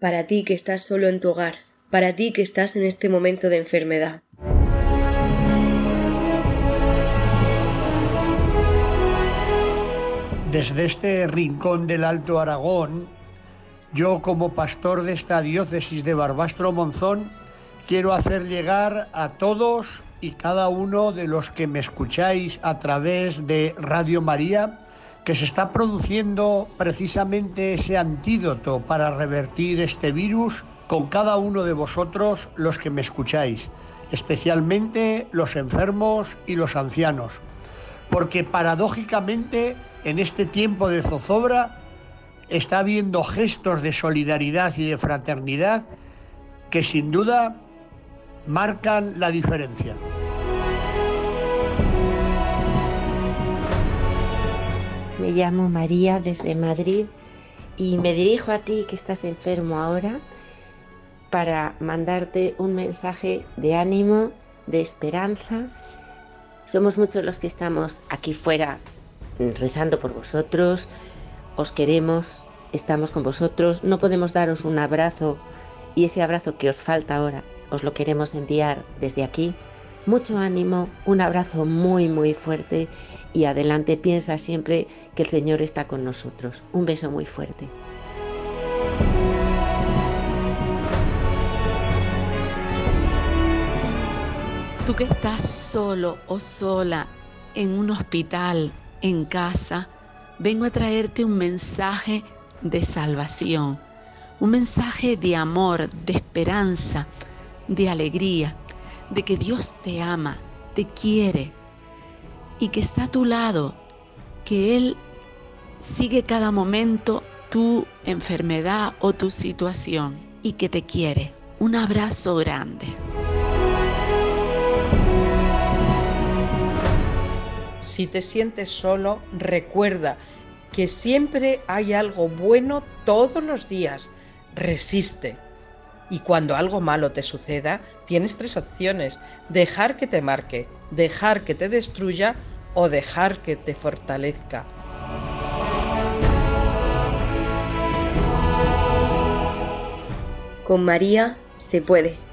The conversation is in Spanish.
para ti que estás solo en tu hogar, para ti que estás en este momento de enfermedad. Desde este rincón del Alto Aragón, yo como pastor de esta diócesis de Barbastro Monzón, quiero hacer llegar a todos y cada uno de los que me escucháis a través de Radio María, que se está produciendo precisamente ese antídoto para revertir este virus con cada uno de vosotros los que me escucháis, especialmente los enfermos y los ancianos. Porque paradójicamente en este tiempo de zozobra está habiendo gestos de solidaridad y de fraternidad que sin duda marcan la diferencia. Me llamo María desde Madrid y me dirijo a ti que estás enfermo ahora para mandarte un mensaje de ánimo, de esperanza. Somos muchos los que estamos aquí fuera rezando por vosotros, os queremos, estamos con vosotros, no podemos daros un abrazo y ese abrazo que os falta ahora os lo queremos enviar desde aquí. Mucho ánimo, un abrazo muy muy fuerte y adelante piensa siempre que el Señor está con nosotros. Un beso muy fuerte. Tú que estás solo o sola en un hospital, en casa, vengo a traerte un mensaje de salvación, un mensaje de amor, de esperanza, de alegría, de que Dios te ama, te quiere y que está a tu lado, que Él sigue cada momento tu enfermedad o tu situación y que te quiere. Un abrazo grande. Si te sientes solo, recuerda que siempre hay algo bueno todos los días. Resiste. Y cuando algo malo te suceda, tienes tres opciones. Dejar que te marque, dejar que te destruya o dejar que te fortalezca. Con María se puede.